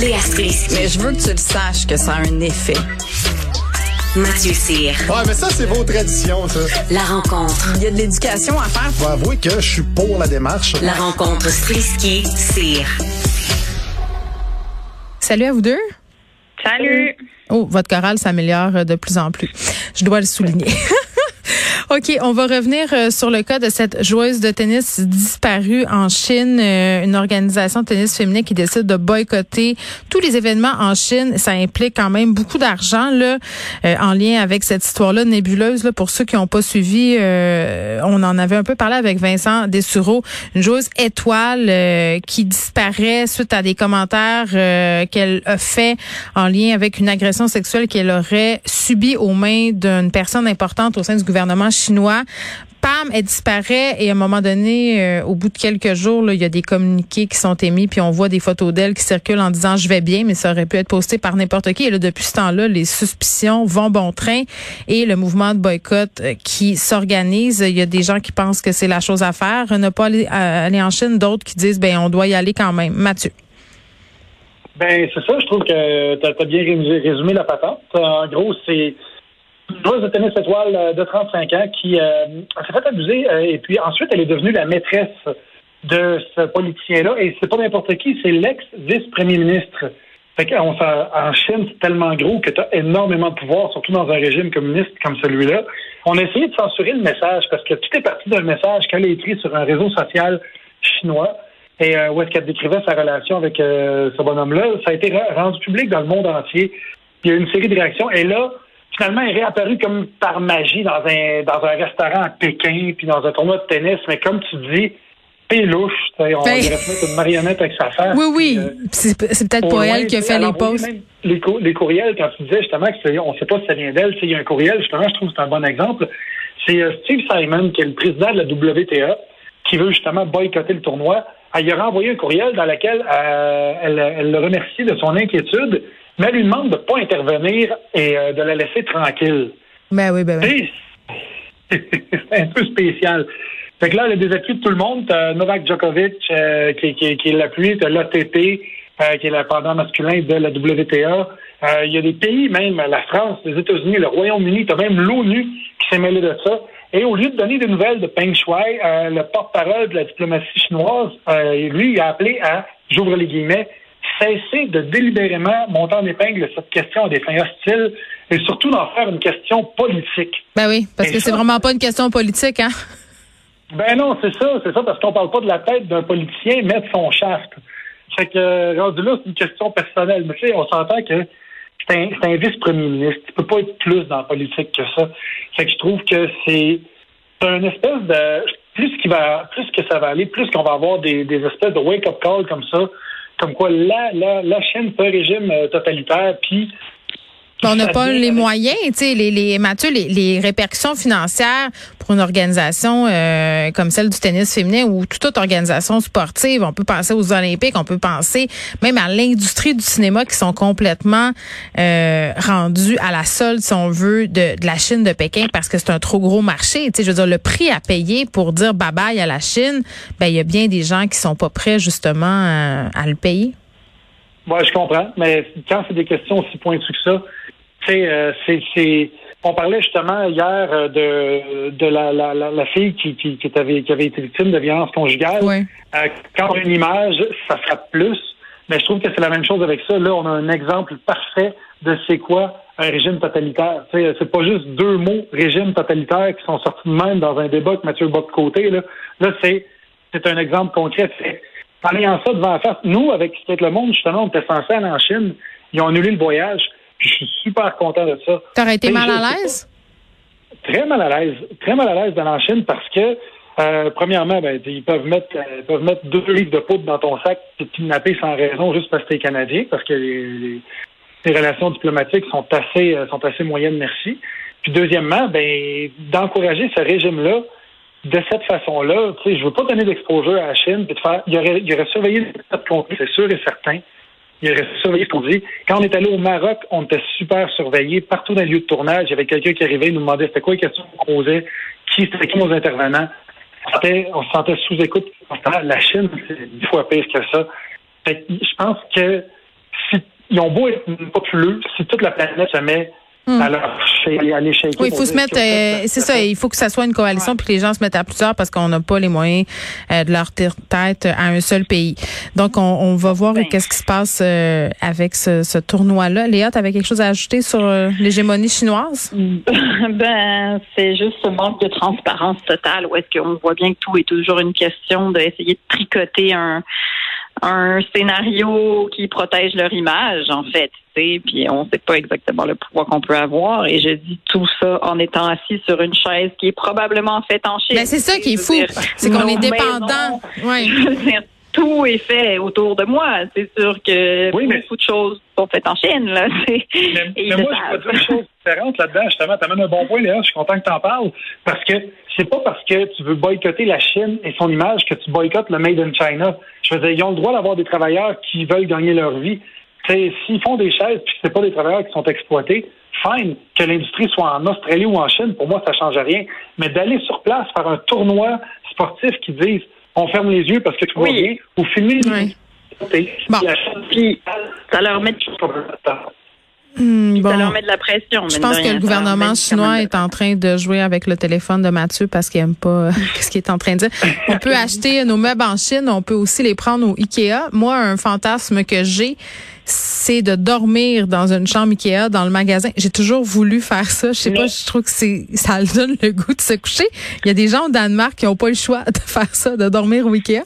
Léa Strisky. Mais je veux que tu le saches que ça a un effet. Mathieu Cyr. Ouais, mais ça, c'est vos traditions, ça. La rencontre. Il y a de l'éducation à faire. Faut avouer que je suis pour la démarche. La rencontre Strisky-Cyr. Salut à vous deux. Salut. Oh, votre chorale s'améliore de plus en plus. Je dois le souligner. OK, on va revenir euh, sur le cas de cette joueuse de tennis disparue en Chine, euh, une organisation de tennis féminin qui décide de boycotter tous les événements en Chine. Ça implique quand même beaucoup d'argent là euh, en lien avec cette histoire-là nébuleuse. Là, pour ceux qui n'ont pas suivi, on en avait un peu parlé avec Vincent Dessureau, une joueuse étoile qui disparaît suite à des commentaires qu'elle a fait en lien avec une agression sexuelle qu'elle aurait subie aux mains d'une personne importante au sein du gouvernement chinois. Pam, elle disparaît et à un moment donné, euh, au bout de quelques jours, il y a des communiqués qui sont émis, puis on voit des photos d'elle qui circulent en disant je vais bien, mais ça aurait pu être posté par n'importe qui. Et là, depuis ce temps-là, les suspicions vont bon train et le mouvement de boycott euh, qui s'organise. Il y a des gens qui pensent que c'est la chose à faire, ne pas aller, aller en Chine, d'autres qui disent ben on doit y aller quand même. Mathieu. Ben c'est ça, je trouve que tu as, bien résumé la patente. En gros, c'est une joueuse de tennis étoile euh, de 35 ans qui euh, s'est fait abuser euh, et puis ensuite elle est devenue la maîtresse de ce politicien-là et c'est pas n'importe qui, c'est l'ex-vice-premier ministre. Fait qu'en en Chine, c'est tellement gros que tu as énormément de pouvoir, surtout dans un régime communiste comme celui-là. On a essayé de censurer le message parce que tout est parti d'un message qu'elle a écrit sur un réseau social chinois et où est-ce qu'elle décrivait sa relation avec ce bonhomme-là? Ça a été rendu public dans le monde entier. Il y a eu une série de réactions. Et là, finalement, est réapparu comme par magie dans un, dans un restaurant à Pékin, puis dans un tournoi de tennis. Mais comme tu dis, c'est louche. On ben... dirait une marionnette avec sa face. Oui, oui. Euh, c'est peut-être pas elle qui a fait les posts. Les, les, courriels, quand tu disais justement qu'on ne sait pas si ça vient d'elle, il y a un courriel, justement, je trouve que c'est un bon exemple. C'est euh, Steve Simon, qui est le président de la WTA, qui veut justement boycotter le tournoi. Elle a renvoyé un courriel dans lequel euh, elle, elle le remercie de son inquiétude mais elle lui demande de ne pas intervenir et euh, de la laisser tranquille. Ben oui, ben oui. C'est un peu spécial. Fait que là, elle a des appuis de tout le monde. T'as Novak Djokovic euh, qui, qui, qui est l'appui, t'as l'ATP euh, qui est l'apendant masculin de la WTA. Il y a des pays, même la France, les États-Unis, le Royaume-Uni, t'as même l'ONU qui s'est mêlé de ça. Et au lieu de donner des nouvelles de Peng Shuai, le porte-parole de la diplomatie chinoise, lui, il a appelé à, j'ouvre les guillemets, cesser de délibérément monter en épingle cette question à des fins hostiles et surtout d'en faire une question politique. Ben oui, parce que c'est vraiment pas une question politique, hein? Ben non, c'est ça, c'est ça, parce qu'on parle pas de la tête d'un politicien mettre son shaft. Fait que, rendu là, c'est une question personnelle. Mais tu sais, on s'entend que c'est un, un vice-premier ministre. Il peut pas être plus dans la politique que ça. Fait que je trouve que c'est un espèce de plus qui va plus que ça va aller, plus qu'on va avoir des, des espèces de wake-up call comme ça comme quoi la, la, la Chine, c'est un régime euh, totalitaire, puis on n'a pas les moyens, tu sais, les, les, Mathieu, les, les, répercussions financières pour une organisation euh, comme celle du tennis féminin ou toute autre organisation sportive. On peut penser aux Olympiques, on peut penser même à l'industrie du cinéma qui sont complètement euh, rendus à la solde, si on veut, de, de, la Chine de Pékin parce que c'est un trop gros marché. Tu sais, je veux dire, le prix à payer pour dire bye bye à la Chine, ben il y a bien des gens qui sont pas prêts justement à, à le payer. Ouais, je comprends, mais quand c'est des questions aussi pointues que ça, euh, c'est, on parlait justement hier euh, de, de la, la, la, fille qui, qui, qui, avait, qui avait été victime de violence conjugale. Euh, quand on a une image, ça frappe plus. Mais je trouve que c'est la même chose avec ça. Là, on a un exemple parfait de c'est quoi un régime totalitaire. c'est pas juste deux mots régime totalitaire qui sont sortis de même dans un débat que Mathieu bat de côté. Là, là c'est, c'est un exemple concret. En ayant ça devant la face, nous, avec Skate Le Monde, justement, on était censé aller en Chine. Ils ont annulé le voyage je suis super content de ça. T'aurais été mal à l'aise? Très mal à l'aise. Très mal à l'aise dans la Chine parce que, euh, premièrement, ben, ils peuvent mettre euh, peuvent mettre deux livres de poudre dans ton sac et te kidnapper sans raison juste parce que t'es Canadien, parce que les, relations diplomatiques sont assez euh, sont assez moyennes, merci. Puis deuxièmement, ben d'encourager ce régime-là de cette façon-là, tu sais, je veux pas donner d'exposure à la Chine, puis de faire, il y aurait, il y aurait surveillé le contenu, c'est sûr et certain il resté surveillé ce qu'on dit. Quand on est allé au Maroc, on était super surveillé. Partout dans les lieux de tournage, il y avait quelqu'un qui arrivait, et nous demandait c'était quoi les questions qu'on posait, qui c'était qui nos intervenants. On se sentait, sous écoute. La Chine, c'est dix fois pire que ça. Fait que je pense que si ils ont beau être populeux, si toute la planète se met À les shaker Oui, il faut se mettre, euh, c'est ça, il faut que ça soit une coalition puis que les gens se mettent à plusieurs parce qu'on n'a pas les moyens euh, de leur tête à un seul pays. Donc, on, on va voir Ben. qu'est-ce qui se passe euh, avec ce, ce tournoi-là. Léa, tu avais quelque chose à ajouter sur euh, l'hégémonie chinoise? Ben, c'est juste ce manque de transparence totale où est-ce qu'on voit bien que tout est toujours une question d'essayer de tricoter un, un scénario qui protège leur image, en fait. tu sais, Puis on ne sait pas exactement le pouvoir qu'on peut avoir. Et je dis tout ça en étant assis sur une chaise qui est probablement faite en Chine. Ben, c'est ça qui est fou. C'est qu'on est dépendant. maisons, Ouais. je veux dire, tout est fait autour de moi. C'est sûr que Oui, mais- beaucoup de choses sont faites en Chine. Là. Mais, moi, je peux dire une chose différente là-dedans. Justement, tu amènes un bon point, Léa. Je suis content que tu en parles. Parce que c'est pas parce que tu veux boycotter la Chine et son image que tu boycottes le Made in China. Je veux dire, ils ont le droit d'avoir des travailleurs qui veulent gagner leur vie. Tu sais, S'ils font des chaises puis que c'est pas des travailleurs qui sont exploités, fine. Que l'industrie soit en Australie ou en Chine, pour moi, ça change rien. Mais d'aller sur place, faire un tournoi sportif qui dise on ferme les yeux parce que tout va Oui. bien, ou filmer Oui. Bon. Puis, ça leur met, Hmm, bon. ça leur met de la pression. Je pense que rien. le gouvernement chinois est en train de jouer avec le téléphone de Mathieu parce qu'il aime pas euh, ce qu'il est en train de dire. On peut acheter nos meubles en Chine, on peut aussi les prendre au Ikea. Moi, un fantasme que j'ai, c'est de dormir dans une chambre Ikea dans le magasin. J'ai toujours voulu faire ça. Je sais pas, je trouve que c'est ça donne le goût de se coucher. Il y a des gens au Danemark qui n'ont pas le choix de faire ça, de dormir au Ikea.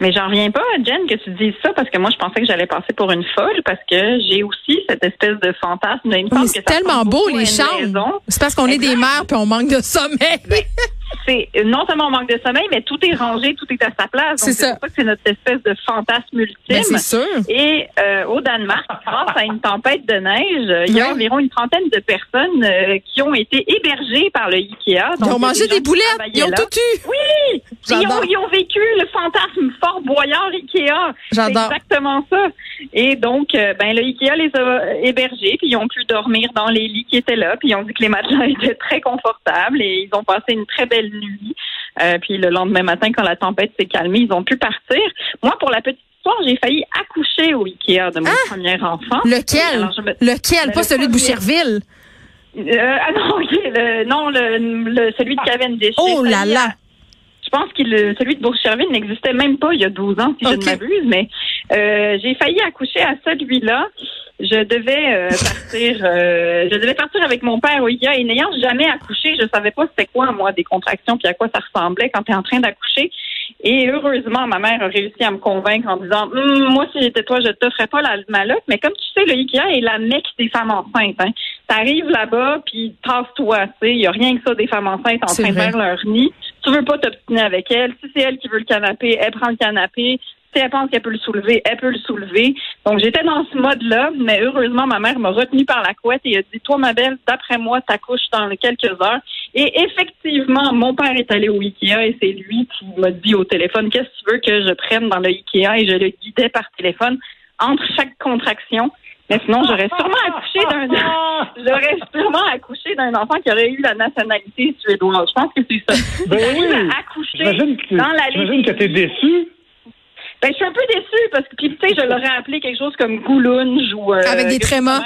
Mais j'en reviens pas, Jen, que tu dises ça parce que moi, je pensais que j'allais passer pour une folle parce que j'ai aussi cette espèce de fantasme. Semble c'est tellement beau les une chambres. C'est parce qu'on est des mères puis on manque de sommeil. C'est non seulement on manque de sommeil, mais tout est rangé, tout est à sa place. C'est ça. C'est pour ça que c'est notre espèce de fantasme ultime. Ben, c'est sûr. Et euh, au Danemark, grâce à une tempête de neige, euh, il y a environ une trentaine de personnes euh, qui ont été hébergées par le IKEA. Ils ont mangé des boulettes. Ils ont tout eu. Oui! Ils ont, ils ont vécu le fantasme fort boyard Ikea. C'est J'adore. exactement ça. Et donc, euh, ben le Ikea les a hébergés, puis ils ont pu dormir dans les lits qui étaient là, puis ils ont dit que les matelas étaient très confortables et ils ont passé une très belle nuit. Euh, puis le lendemain matin, quand la tempête s'est calmée, ils ont pu partir. Moi, pour la petite histoire, j'ai failli accoucher au Ikea de mon premier enfant. Lequel? Me- Lequel? Ben, Pas le celui de. Boucherville? Euh, ah non, ok, le- non, le, le- celui de Cavendish. Oh là là. je pense que celui de Bourg-Cherville n'existait même pas il y a 12 ans, si je ne m'abuse, mais euh, j'ai failli accoucher à celui-là. Je devais euh, partir euh, je devais partir avec mon père au IKEA et n'ayant jamais accouché, je savais pas c'était quoi, moi, des contractions puis à quoi ça ressemblait quand tu es en train d'accoucher. Et heureusement, ma mère a réussi à me convaincre en disant Hum, Moi, si j'étais toi, je t'offrais pas la malotte. Mais comme tu sais, le IKEA est la mecque des femmes enceintes. Hein. T'arrives là-bas, puis tasse-toi. tu sais. Il y a rien que ça des femmes enceintes en train de faire leur nid. Tu veux pas t'obstiner avec elle. Si c'est elle qui veut le canapé, elle prend le canapé. Si elle pense qu'elle peut le soulever, elle peut le soulever. Donc, j'étais dans ce mode-là, mais heureusement, ma mère m'a retenue par la couette et a dit, toi, ma belle, d'après moi, t'accouches dans quelques heures. Et effectivement, mon père est allé au Ikea et c'est lui qui m'a dit au téléphone, qu'est-ce que tu veux que je prenne dans le Ikea? Et je le guidais par téléphone entre chaque contraction. Mais sinon, j'aurais sûrement accouché d'un, j'aurais sûrement accouché d'un enfant qui aurait eu la nationalité suédoise. Je pense que c'est ça. Ben oui. que, dans la j'imagine que t'es déçu. Ben, je suis un peu déçue parce que, tu sais, je l'aurais appelé quelque chose comme Goulunge ou. euh, Avec des trémas.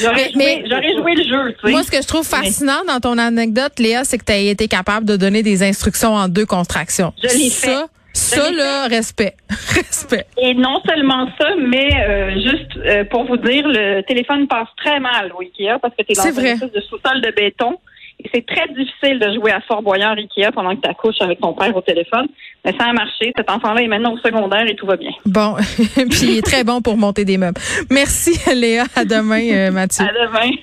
J'aurais joué, joué le jeu, tu sais. Moi, ce que je trouve fascinant dans ton anecdote, Léa, c'est que tu as été capable de donner des instructions en deux contractions. Je l'ai Ça, ça, là, respect. respect. Et non seulement ça, mais euh, juste euh, pour vous dire, le téléphone passe très mal au Ikea parce que tu es dans une espèce de sous-sol de béton. C'est très difficile de jouer à Fort Boyard Ikea pendant que tu accouches avec ton père au téléphone. Mais ça a marché. Cet enfant-là est maintenant au secondaire et tout va bien. Bon. Puis il est très bon pour monter des meubles. Merci, Léa. À demain, euh, Mathieu. À demain.